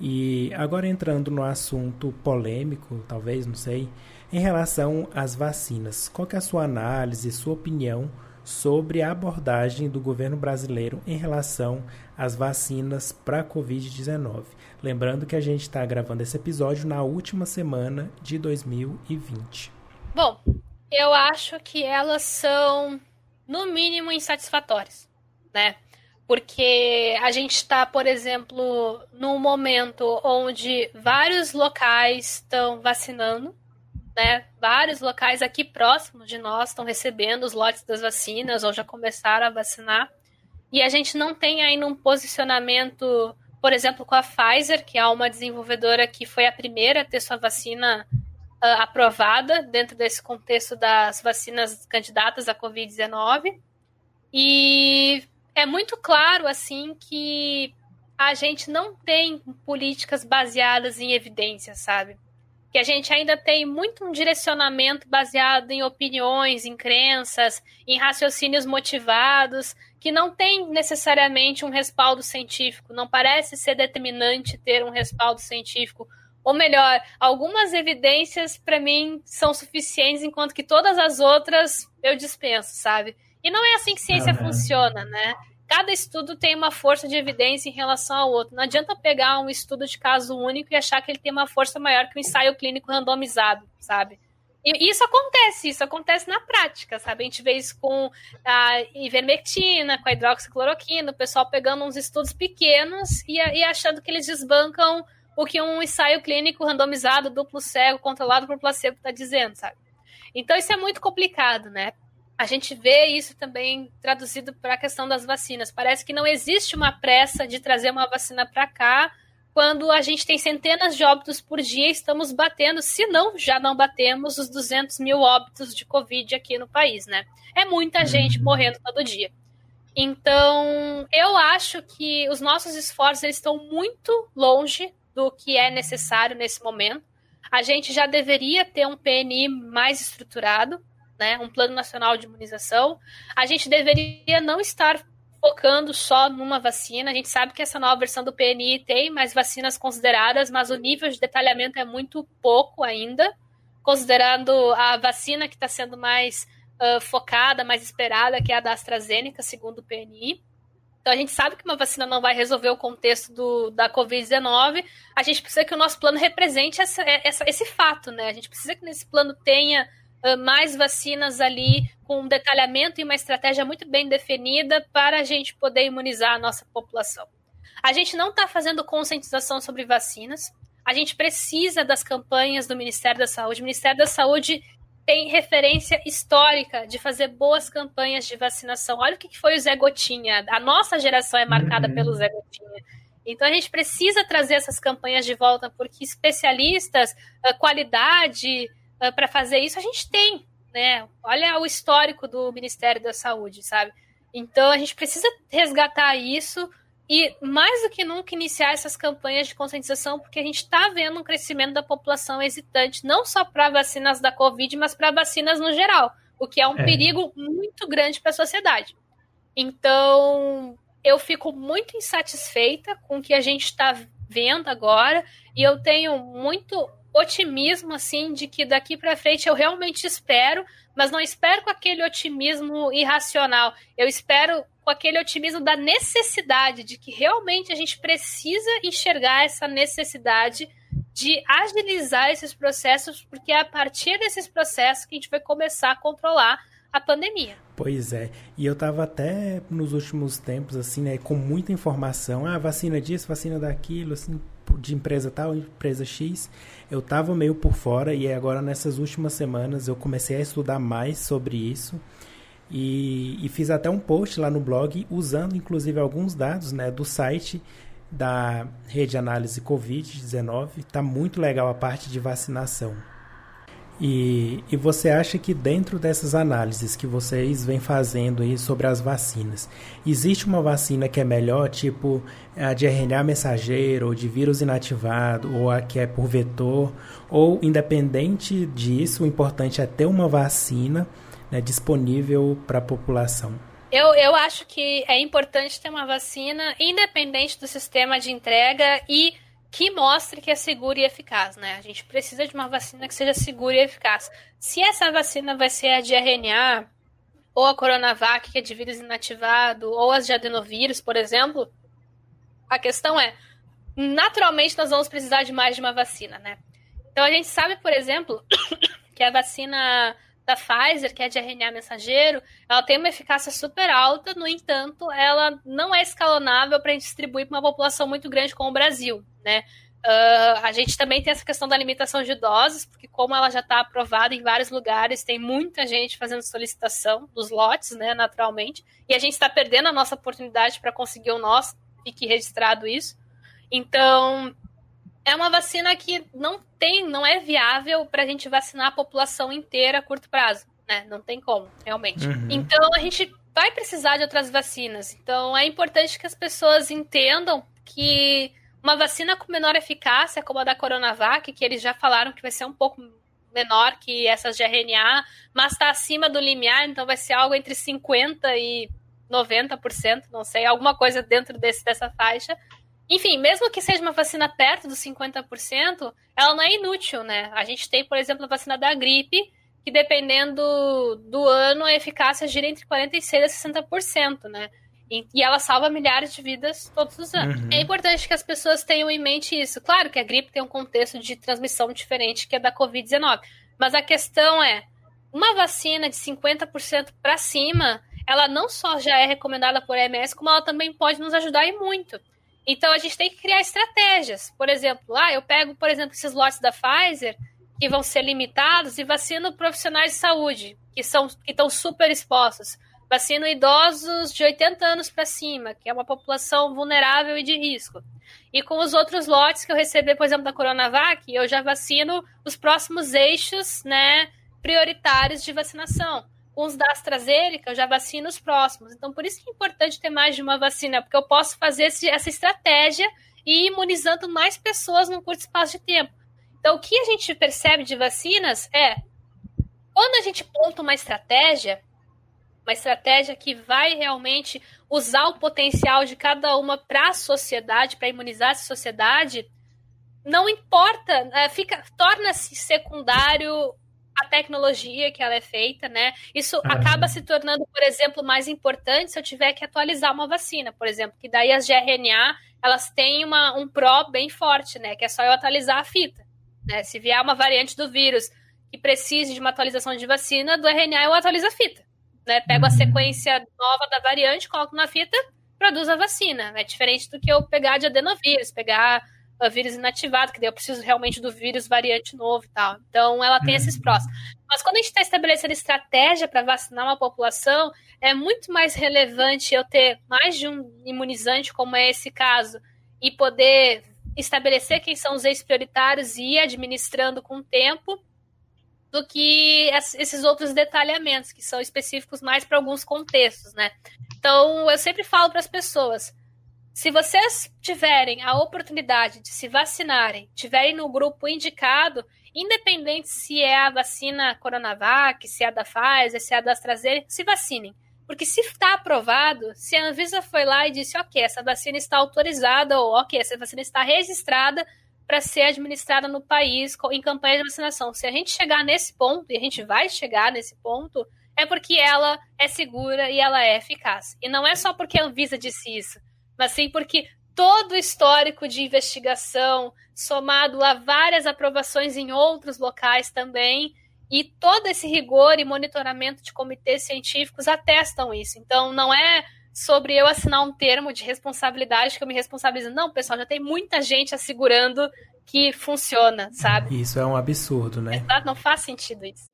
E agora entrando no assunto polêmico, talvez, não sei, em relação às vacinas, qual é a sua análise, sua opinião sobre a abordagem do governo brasileiro em relação às vacinas para a Covid-19. Lembrando que a gente está gravando esse episódio na última semana de 2020. Bom, eu acho que elas são, no mínimo, insatisfatórias, né? Porque a gente está, por exemplo, num momento onde vários locais estão vacinando, né? Vários locais aqui próximos de nós estão recebendo os lotes das vacinas ou já começaram a vacinar. E a gente não tem ainda um posicionamento, por exemplo, com a Pfizer, que é uma desenvolvedora que foi a primeira a ter sua vacina uh, aprovada dentro desse contexto das vacinas candidatas à Covid-19. E é muito claro, assim, que a gente não tem políticas baseadas em evidências, sabe? Que a gente ainda tem muito um direcionamento baseado em opiniões, em crenças, em raciocínios motivados, que não tem necessariamente um respaldo científico, não parece ser determinante ter um respaldo científico. Ou melhor, algumas evidências para mim são suficientes, enquanto que todas as outras eu dispenso, sabe? E não é assim que ciência uhum. funciona, né? Cada estudo tem uma força de evidência em relação ao outro. Não adianta pegar um estudo de caso único e achar que ele tem uma força maior que um ensaio clínico randomizado, sabe? E isso acontece, isso acontece na prática, sabe? A gente vê isso com a ivermectina, com a hidroxicloroquina, o pessoal pegando uns estudos pequenos e, e achando que eles desbancam o que um ensaio clínico randomizado, duplo cego, controlado por placebo está dizendo, sabe? Então isso é muito complicado, né? A gente vê isso também traduzido para a questão das vacinas. Parece que não existe uma pressa de trazer uma vacina para cá, quando a gente tem centenas de óbitos por dia, estamos batendo, se não, já não batemos os 200 mil óbitos de Covid aqui no país, né? É muita gente morrendo todo dia. Então, eu acho que os nossos esforços estão muito longe do que é necessário nesse momento. A gente já deveria ter um PNI mais estruturado, né? Um plano nacional de imunização. A gente deveria não estar focando só numa vacina. A gente sabe que essa nova versão do PNI tem mais vacinas consideradas, mas o nível de detalhamento é muito pouco ainda, considerando a vacina que está sendo mais uh, focada, mais esperada, que é a da AstraZeneca, segundo o PNI. Então a gente sabe que uma vacina não vai resolver o contexto do, da Covid-19. A gente precisa que o nosso plano represente essa, essa, esse fato, né? A gente precisa que nesse plano tenha mais vacinas ali com um detalhamento e uma estratégia muito bem definida para a gente poder imunizar a nossa população. A gente não está fazendo conscientização sobre vacinas. A gente precisa das campanhas do Ministério da Saúde. O Ministério da Saúde tem referência histórica de fazer boas campanhas de vacinação. Olha o que foi o Zé Gotinha. A nossa geração é marcada uhum. pelo Zé Gotinha. Então a gente precisa trazer essas campanhas de volta, porque especialistas, qualidade, uh, ah, para fazer isso, a gente tem, né? Olha o histórico do Ministério da Saúde, sabe? Então a gente precisa resgatar isso e mais do que nunca iniciar essas campanhas de conscientização, porque a gente está vendo um crescimento da população hesitante, não só para vacinas da Covid, mas para vacinas no geral, o que é um é. perigo muito grande para a sociedade. Então, eu fico muito insatisfeita com o que a gente está vendo agora, e eu tenho muito otimismo, assim, de que daqui para frente eu realmente espero, mas não espero com aquele otimismo irracional. Eu espero com aquele otimismo da necessidade, de que realmente a gente precisa enxergar essa necessidade de agilizar esses processos, porque é a partir desses processos que a gente vai começar a controlar a pandemia. Pois é, e eu tava até nos últimos tempos, assim, né, com muita informação, ah, vacina disso, vacina daquilo, assim, de empresa tal, empresa X, eu estava meio por fora e agora nessas últimas semanas eu comecei a estudar mais sobre isso e, e fiz até um post lá no blog usando inclusive alguns dados né, do site da rede análise Covid-19. Está muito legal a parte de vacinação. E, e você acha que dentro dessas análises que vocês vêm fazendo aí sobre as vacinas, existe uma vacina que é melhor, tipo a de RNA mensageiro, ou de vírus inativado, ou a que é por vetor, ou independente disso, o importante é ter uma vacina né, disponível para a população? Eu, eu acho que é importante ter uma vacina independente do sistema de entrega e que mostre que é seguro e eficaz, né? A gente precisa de uma vacina que seja segura e eficaz. Se essa vacina vai ser a de RNA, ou a Coronavac, que é de vírus inativado, ou as de adenovírus, por exemplo, a questão é, naturalmente nós vamos precisar de mais de uma vacina, né? Então a gente sabe, por exemplo, que a vacina da Pfizer, que é de RNA mensageiro, ela tem uma eficácia super alta, no entanto, ela não é escalonável para distribuir para uma população muito grande como o Brasil, né? Uh, a gente também tem essa questão da limitação de doses, porque como ela já está aprovada em vários lugares, tem muita gente fazendo solicitação dos lotes, né, naturalmente, e a gente está perdendo a nossa oportunidade para conseguir o nosso, fique registrado isso. Então, é uma vacina que não tem, não é viável para a gente vacinar a população inteira a curto prazo, né? Não tem como, realmente. Uhum. Então a gente vai precisar de outras vacinas. Então é importante que as pessoas entendam que uma vacina com menor eficácia, como a da Coronavac, que eles já falaram que vai ser um pouco menor que essas de RNA, mas está acima do limiar, então vai ser algo entre 50% e 90%, não sei, alguma coisa dentro desse, dessa faixa. Enfim, mesmo que seja uma vacina perto dos 50%, ela não é inútil, né? A gente tem, por exemplo, a vacina da gripe, que dependendo do ano, a eficácia gira entre 46% a 60%, né? E ela salva milhares de vidas todos os anos. Uhum. É importante que as pessoas tenham em mente isso. Claro que a gripe tem um contexto de transmissão diferente que é da Covid-19. Mas a questão é, uma vacina de 50% para cima, ela não só já é recomendada por MS, como ela também pode nos ajudar e muito. Então a gente tem que criar estratégias. Por exemplo, ah, eu pego, por exemplo, esses lotes da Pfizer que vão ser limitados e vacino profissionais de saúde que são que estão super expostos. vacino idosos de 80 anos para cima, que é uma população vulnerável e de risco. E com os outros lotes que eu receber, por exemplo, da Coronavac, eu já vacino os próximos eixos, né, prioritários de vacinação. Os da AstraZeneca, eu já vacino os próximos. Então, por isso que é importante ter mais de uma vacina, porque eu posso fazer esse, essa estratégia e ir imunizando mais pessoas num curto espaço de tempo. Então, o que a gente percebe de vacinas é quando a gente monta uma estratégia, uma estratégia que vai realmente usar o potencial de cada uma para a sociedade, para imunizar a sociedade, não importa, é, fica torna-se secundário a tecnologia que ela é feita, né? Isso acaba se tornando, por exemplo, mais importante se eu tiver que atualizar uma vacina, por exemplo, que daí as de RNA, elas têm uma, um pró bem forte, né? Que é só eu atualizar a fita, né? Se vier uma variante do vírus que precise de uma atualização de vacina, do RNA eu atualizo a fita, né? Pego a uhum. sequência nova da variante, coloco na fita, produz a vacina. É diferente do que eu pegar de adenovírus, pegar vírus inativado, que daí eu preciso realmente do vírus variante novo e tal. Então, ela tem esses prós. Mas quando a gente está estabelecendo estratégia para vacinar uma população, é muito mais relevante eu ter mais de um imunizante, como é esse caso, e poder estabelecer quem são os ex-prioritários e ir administrando com o tempo, do que esses outros detalhamentos, que são específicos mais para alguns contextos, né? Então, eu sempre falo para as pessoas se vocês tiverem a oportunidade de se vacinarem, tiverem no grupo indicado, independente se é a vacina Coronavac, se é a da Pfizer, se é a da AstraZeneca, se vacinem. Porque se está aprovado, se a Anvisa foi lá e disse, ok, essa vacina está autorizada, ou ok, essa vacina está registrada para ser administrada no país em campanha de vacinação. Se a gente chegar nesse ponto, e a gente vai chegar nesse ponto, é porque ela é segura e ela é eficaz. E não é só porque a Anvisa disse isso mas sim porque todo o histórico de investigação, somado a várias aprovações em outros locais também, e todo esse rigor e monitoramento de comitês científicos atestam isso. Então, não é sobre eu assinar um termo de responsabilidade que eu me responsabilizo. Não, pessoal, já tem muita gente assegurando que funciona, sabe? Isso é um absurdo, né? Exato, não faz sentido isso.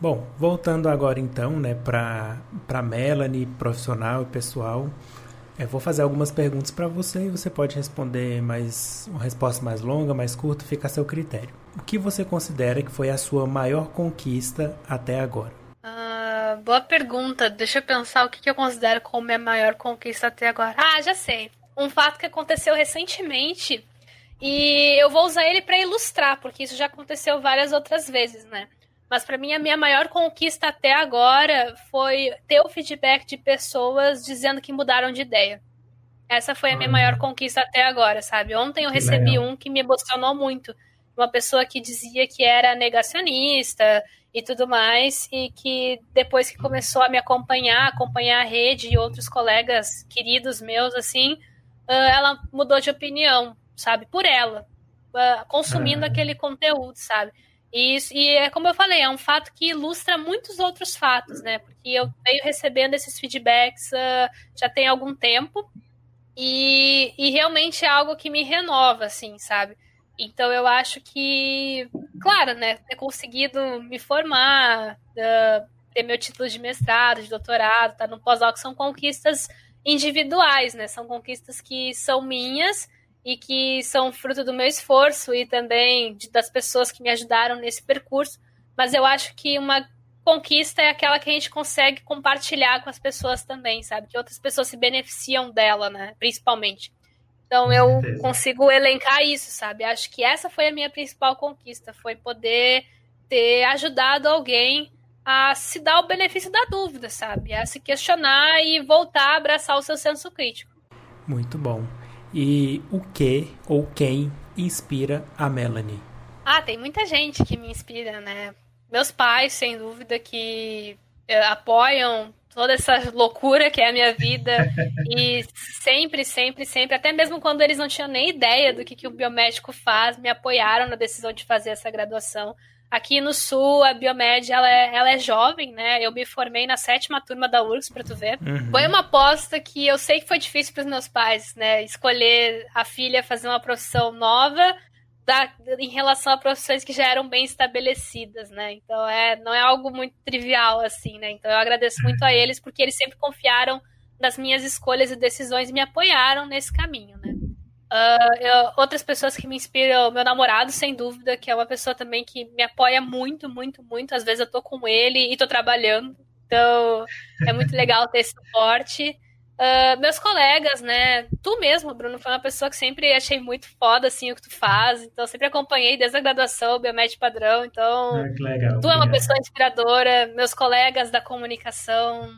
Bom, voltando agora então, né, para Melanie, profissional e pessoal, eu vou fazer algumas perguntas para você e você pode responder mais uma resposta mais longa, mais curta, fica a seu critério. O que você considera que foi a sua maior conquista até agora? Uh, boa pergunta. Deixa eu pensar o que, que eu considero como minha maior conquista até agora. Ah, já sei. Um fato que aconteceu recentemente e eu vou usar ele para ilustrar, porque isso já aconteceu várias outras vezes, né? Mas para mim a minha maior conquista até agora foi ter o feedback de pessoas dizendo que mudaram de ideia. Essa foi a minha maior conquista até agora, sabe? Ontem eu recebi um que me emocionou muito. Uma pessoa que dizia que era negacionista e tudo mais, e que depois que começou a me acompanhar, acompanhar a rede e outros colegas queridos meus, assim, ela mudou de opinião, sabe? Por ela, consumindo aquele conteúdo, sabe? E, isso, e é como eu falei, é um fato que ilustra muitos outros fatos, né? Porque eu venho recebendo esses feedbacks uh, já tem algum tempo e, e realmente é algo que me renova, assim, sabe? Então eu acho que, claro, né? Ter conseguido me formar, uh, ter meu título de mestrado, de doutorado, tá no pós-doc, são conquistas individuais, né? São conquistas que são minhas e que são fruto do meu esforço e também de, das pessoas que me ajudaram nesse percurso. Mas eu acho que uma conquista é aquela que a gente consegue compartilhar com as pessoas também, sabe? Que outras pessoas se beneficiam dela, né? Principalmente. Então eu consigo elencar isso, sabe? Acho que essa foi a minha principal conquista, foi poder ter ajudado alguém a se dar o benefício da dúvida, sabe? A se questionar e voltar a abraçar o seu senso crítico. Muito bom. E o que ou quem inspira a Melanie? Ah, tem muita gente que me inspira, né? Meus pais, sem dúvida, que eh, apoiam toda essa loucura que é a minha vida e sempre, sempre, sempre, até mesmo quando eles não tinham nem ideia do que, que o biomédico faz, me apoiaram na decisão de fazer essa graduação. Aqui no Sul, a Biomed, ela é, ela é jovem, né? Eu me formei na sétima turma da URGS, pra tu ver. Uhum. Foi uma aposta que eu sei que foi difícil pros meus pais, né? Escolher a filha fazer uma profissão nova da, em relação a profissões que já eram bem estabelecidas, né? Então, é, não é algo muito trivial, assim, né? Então, eu agradeço muito a eles, porque eles sempre confiaram nas minhas escolhas e decisões e me apoiaram nesse caminho, né? Uh, eu, outras pessoas que me inspiram, meu namorado, sem dúvida, que é uma pessoa também que me apoia muito, muito, muito. Às vezes eu tô com ele e tô trabalhando, então é muito legal ter esse suporte. Uh, meus colegas, né? Tu mesmo, Bruno, foi uma pessoa que sempre achei muito foda, assim, o que tu faz. Então, sempre acompanhei desde a graduação, biomédico padrão. Então, ah, legal, tu é uma pessoa inspiradora. Meus colegas da comunicação,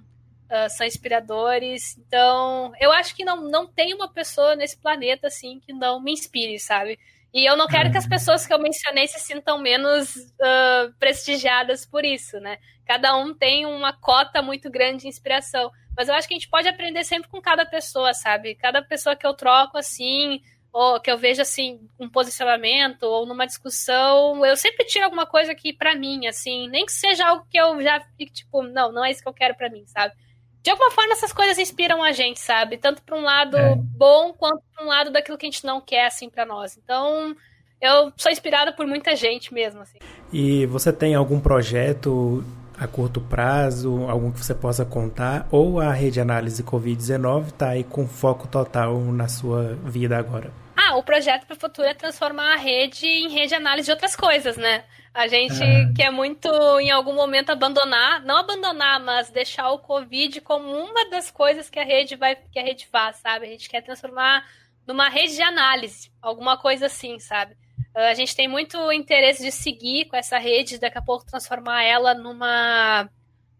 uh, são inspiradores. Então, eu acho que não, não tem uma pessoa nesse planeta, assim, que não me inspire, sabe? E eu não quero que as uhum. pessoas que eu mencionei se sintam menos uh, prestigiadas por isso, né? Cada um tem uma cota muito grande de inspiração. Mas eu acho que a gente pode aprender sempre com cada pessoa, sabe? Cada pessoa que eu troco, assim, ou que eu vejo, assim, um posicionamento ou numa discussão, eu sempre tiro alguma coisa aqui para mim, assim, nem que seja algo que eu já fique, tipo, não, não é isso que eu quero para mim, sabe? De alguma forma essas coisas inspiram a gente, sabe? Tanto para um lado é. bom quanto para um lado daquilo que a gente não quer assim para nós. Então, eu sou inspirada por muita gente mesmo assim. E você tem algum projeto a curto prazo, algum que você possa contar ou a rede análise COVID-19 está aí com foco total na sua vida agora? Ah, o projeto para o futuro é transformar a rede em rede análise de outras coisas, né? A gente é. quer muito, em algum momento, abandonar, não abandonar, mas deixar o Covid como uma das coisas que a rede vai, que a rede faz, sabe? A gente quer transformar numa rede de análise, alguma coisa assim, sabe? Ah, a gente tem muito interesse de seguir com essa rede, daqui a pouco transformar ela numa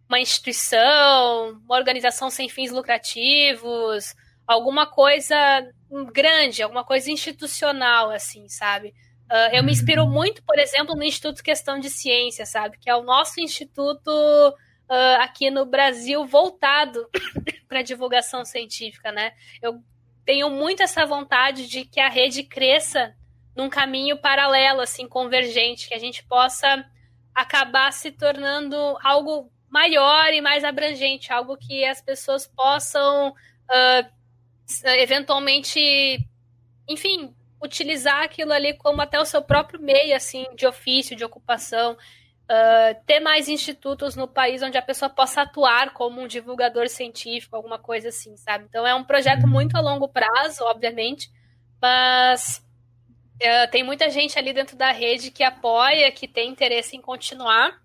uma instituição, uma organização sem fins lucrativos, alguma coisa grande, alguma coisa institucional, assim, sabe? Uh, eu me inspiro muito, por exemplo, no Instituto Questão de Ciência, sabe? Que é o nosso instituto uh, aqui no Brasil voltado para divulgação científica, né? Eu tenho muito essa vontade de que a rede cresça num caminho paralelo, assim, convergente, que a gente possa acabar se tornando algo maior e mais abrangente, algo que as pessoas possam uh, eventualmente, enfim, utilizar aquilo ali como até o seu próprio meio, assim, de ofício, de ocupação. Uh, ter mais institutos no país onde a pessoa possa atuar como um divulgador científico, alguma coisa assim, sabe? Então é um projeto muito a longo prazo, obviamente, mas uh, tem muita gente ali dentro da rede que apoia, que tem interesse em continuar.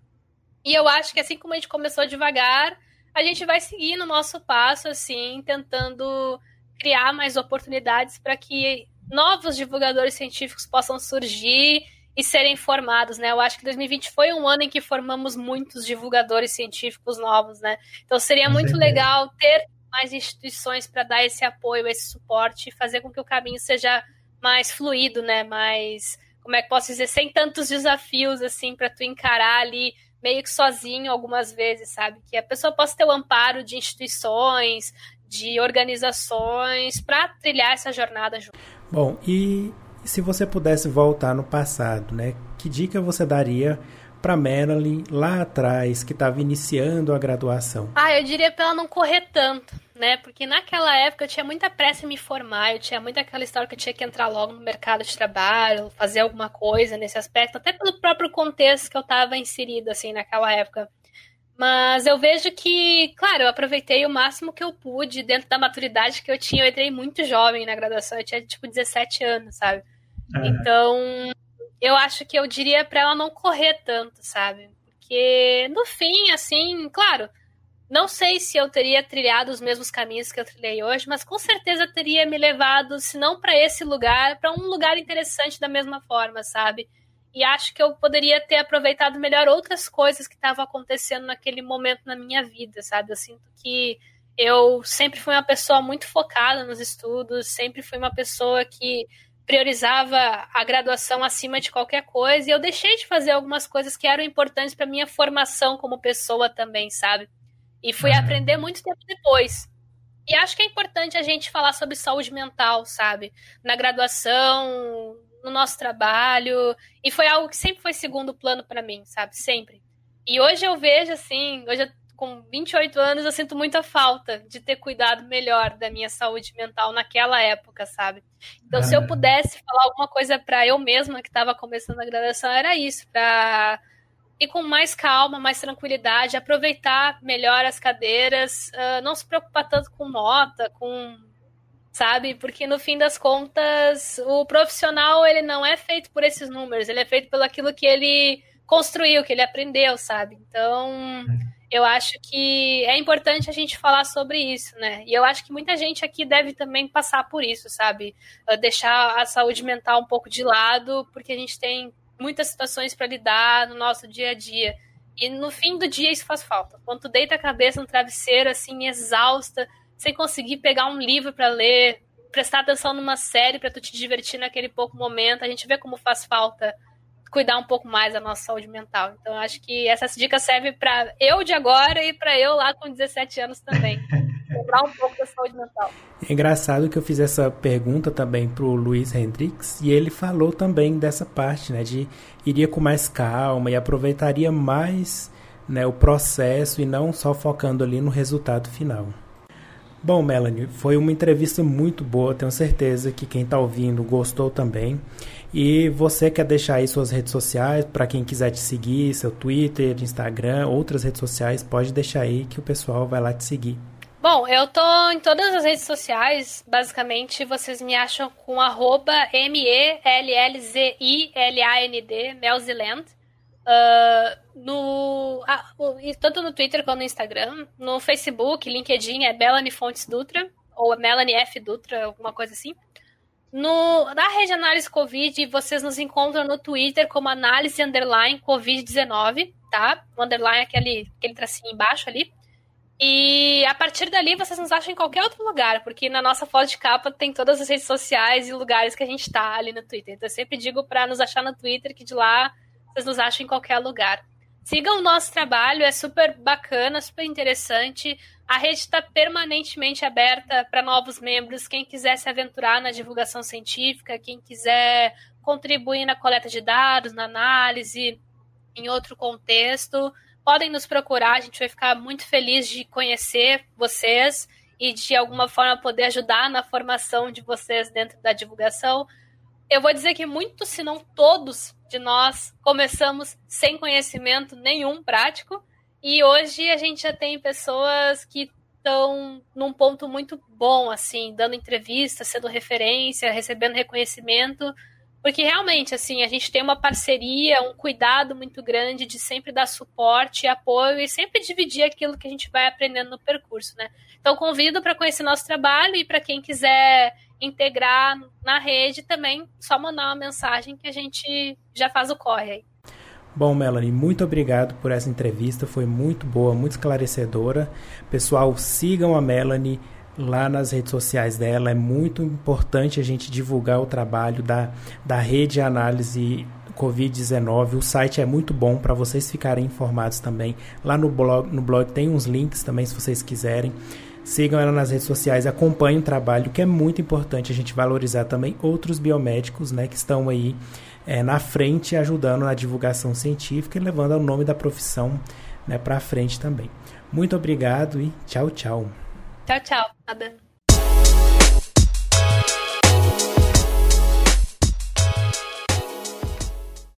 E eu acho que assim como a gente começou devagar, a gente vai seguir no nosso passo, assim, tentando criar mais oportunidades para que novos divulgadores científicos possam surgir e serem formados, né? Eu acho que 2020 foi um ano em que formamos muitos divulgadores científicos novos, né? Então seria muito legal ter mais instituições para dar esse apoio, esse suporte e fazer com que o caminho seja mais fluido, né? Mais, como é que posso dizer, sem tantos desafios assim para tu encarar ali meio que sozinho algumas vezes, sabe? Que a pessoa possa ter o amparo de instituições, de organizações para trilhar essa jornada junto. Bom, e se você pudesse voltar no passado, né? Que dica você daria para Marilyn lá atrás, que estava iniciando a graduação? Ah, eu diria para ela não correr tanto, né? Porque naquela época eu tinha muita pressa em me formar, eu tinha muita aquela história que eu tinha que entrar logo no mercado de trabalho, fazer alguma coisa nesse aspecto, até pelo próprio contexto que eu estava inserido assim naquela época. Mas eu vejo que, claro, eu aproveitei o máximo que eu pude dentro da maturidade que eu tinha. Eu entrei muito jovem na graduação, eu tinha tipo 17 anos, sabe? É. Então, eu acho que eu diria para ela não correr tanto, sabe? Porque no fim, assim, claro, não sei se eu teria trilhado os mesmos caminhos que eu trilhei hoje, mas com certeza teria me levado, se não para esse lugar, para um lugar interessante da mesma forma, sabe? E acho que eu poderia ter aproveitado melhor outras coisas que estavam acontecendo naquele momento na minha vida, sabe? Eu sinto que eu sempre fui uma pessoa muito focada nos estudos, sempre fui uma pessoa que priorizava a graduação acima de qualquer coisa e eu deixei de fazer algumas coisas que eram importantes para minha formação como pessoa também, sabe? E fui uhum. aprender muito tempo depois. E acho que é importante a gente falar sobre saúde mental, sabe? Na graduação, no nosso trabalho. E foi algo que sempre foi segundo plano para mim, sabe? Sempre. E hoje eu vejo assim, hoje eu, com 28 anos eu sinto muita falta de ter cuidado melhor da minha saúde mental naquela época, sabe? Então, ah. se eu pudesse falar alguma coisa para eu mesma que estava começando a graduação, era isso, para ir com mais calma, mais tranquilidade, aproveitar melhor as cadeiras, uh, não se preocupar tanto com nota, com sabe? Porque no fim das contas, o profissional ele não é feito por esses números, ele é feito pelo aquilo que ele construiu, que ele aprendeu, sabe? Então, eu acho que é importante a gente falar sobre isso, né? E eu acho que muita gente aqui deve também passar por isso, sabe? Ah, deixar a saúde mental um pouco de lado, porque a gente tem muitas situações para lidar no nosso dia a dia. E no fim do dia isso faz falta. Quando tu deita a cabeça no travesseiro, assim, exausta, sem conseguir pegar um livro para ler, prestar atenção numa série para tu te divertir naquele pouco momento. A gente vê como faz falta cuidar um pouco mais da nossa saúde mental. Então, acho que essa dica serve para eu de agora e para eu lá com 17 anos também. Lembrar um pouco da saúde mental. É engraçado que eu fiz essa pergunta também pro Luiz Hendrix e ele falou também dessa parte, né, de iria com mais calma e aproveitaria mais, né, o processo e não só focando ali no resultado final. Bom, Melanie, foi uma entrevista muito boa, tenho certeza que quem está ouvindo gostou também. E você quer deixar aí suas redes sociais para quem quiser te seguir, seu Twitter, Instagram, outras redes sociais, pode deixar aí que o pessoal vai lá te seguir. Bom, eu tô em todas as redes sociais, basicamente vocês me acham com arroba M-E-L-L-Z-I-L-A-N-D, Melziland. Uh, no, ah, tanto no Twitter quanto no Instagram. No Facebook, LinkedIn é Melanie Fontes Dutra, ou Melanie F. Dutra, alguma coisa assim. No, na rede análise Covid, vocês nos encontram no Twitter como análise underline Covid-19, tá? O underline é aquele, aquele tracinho embaixo ali. E a partir dali vocês nos acham em qualquer outro lugar, porque na nossa foto de capa tem todas as redes sociais e lugares que a gente tá ali no Twitter. Então eu sempre digo para nos achar no Twitter, que de lá vocês nos acham em qualquer lugar. Sigam o nosso trabalho, é super bacana, super interessante. A rede está permanentemente aberta para novos membros. Quem quiser se aventurar na divulgação científica, quem quiser contribuir na coleta de dados, na análise, em outro contexto, podem nos procurar. A gente vai ficar muito feliz de conhecer vocês e de alguma forma poder ajudar na formação de vocês dentro da divulgação eu vou dizer que muitos, se não todos, de nós começamos sem conhecimento nenhum prático. E hoje a gente já tem pessoas que estão num ponto muito bom, assim, dando entrevista, sendo referência, recebendo reconhecimento. Porque realmente, assim, a gente tem uma parceria, um cuidado muito grande de sempre dar suporte, apoio e sempre dividir aquilo que a gente vai aprendendo no percurso, né? Então, convido para conhecer nosso trabalho e para quem quiser integrar na rede também, só mandar uma mensagem que a gente já faz o corre aí. Bom, Melanie, muito obrigado por essa entrevista, foi muito boa, muito esclarecedora. Pessoal, sigam a Melanie lá nas redes sociais dela, é muito importante a gente divulgar o trabalho da, da rede análise Covid-19. O site é muito bom para vocês ficarem informados também. Lá no blog, no blog tem uns links também se vocês quiserem. Sigam ela nas redes sociais, acompanhem o trabalho, que é muito importante a gente valorizar também outros biomédicos né, que estão aí é, na frente, ajudando na divulgação científica e levando o nome da profissão né, para frente também. Muito obrigado e tchau, tchau. Tchau, tchau. Nada.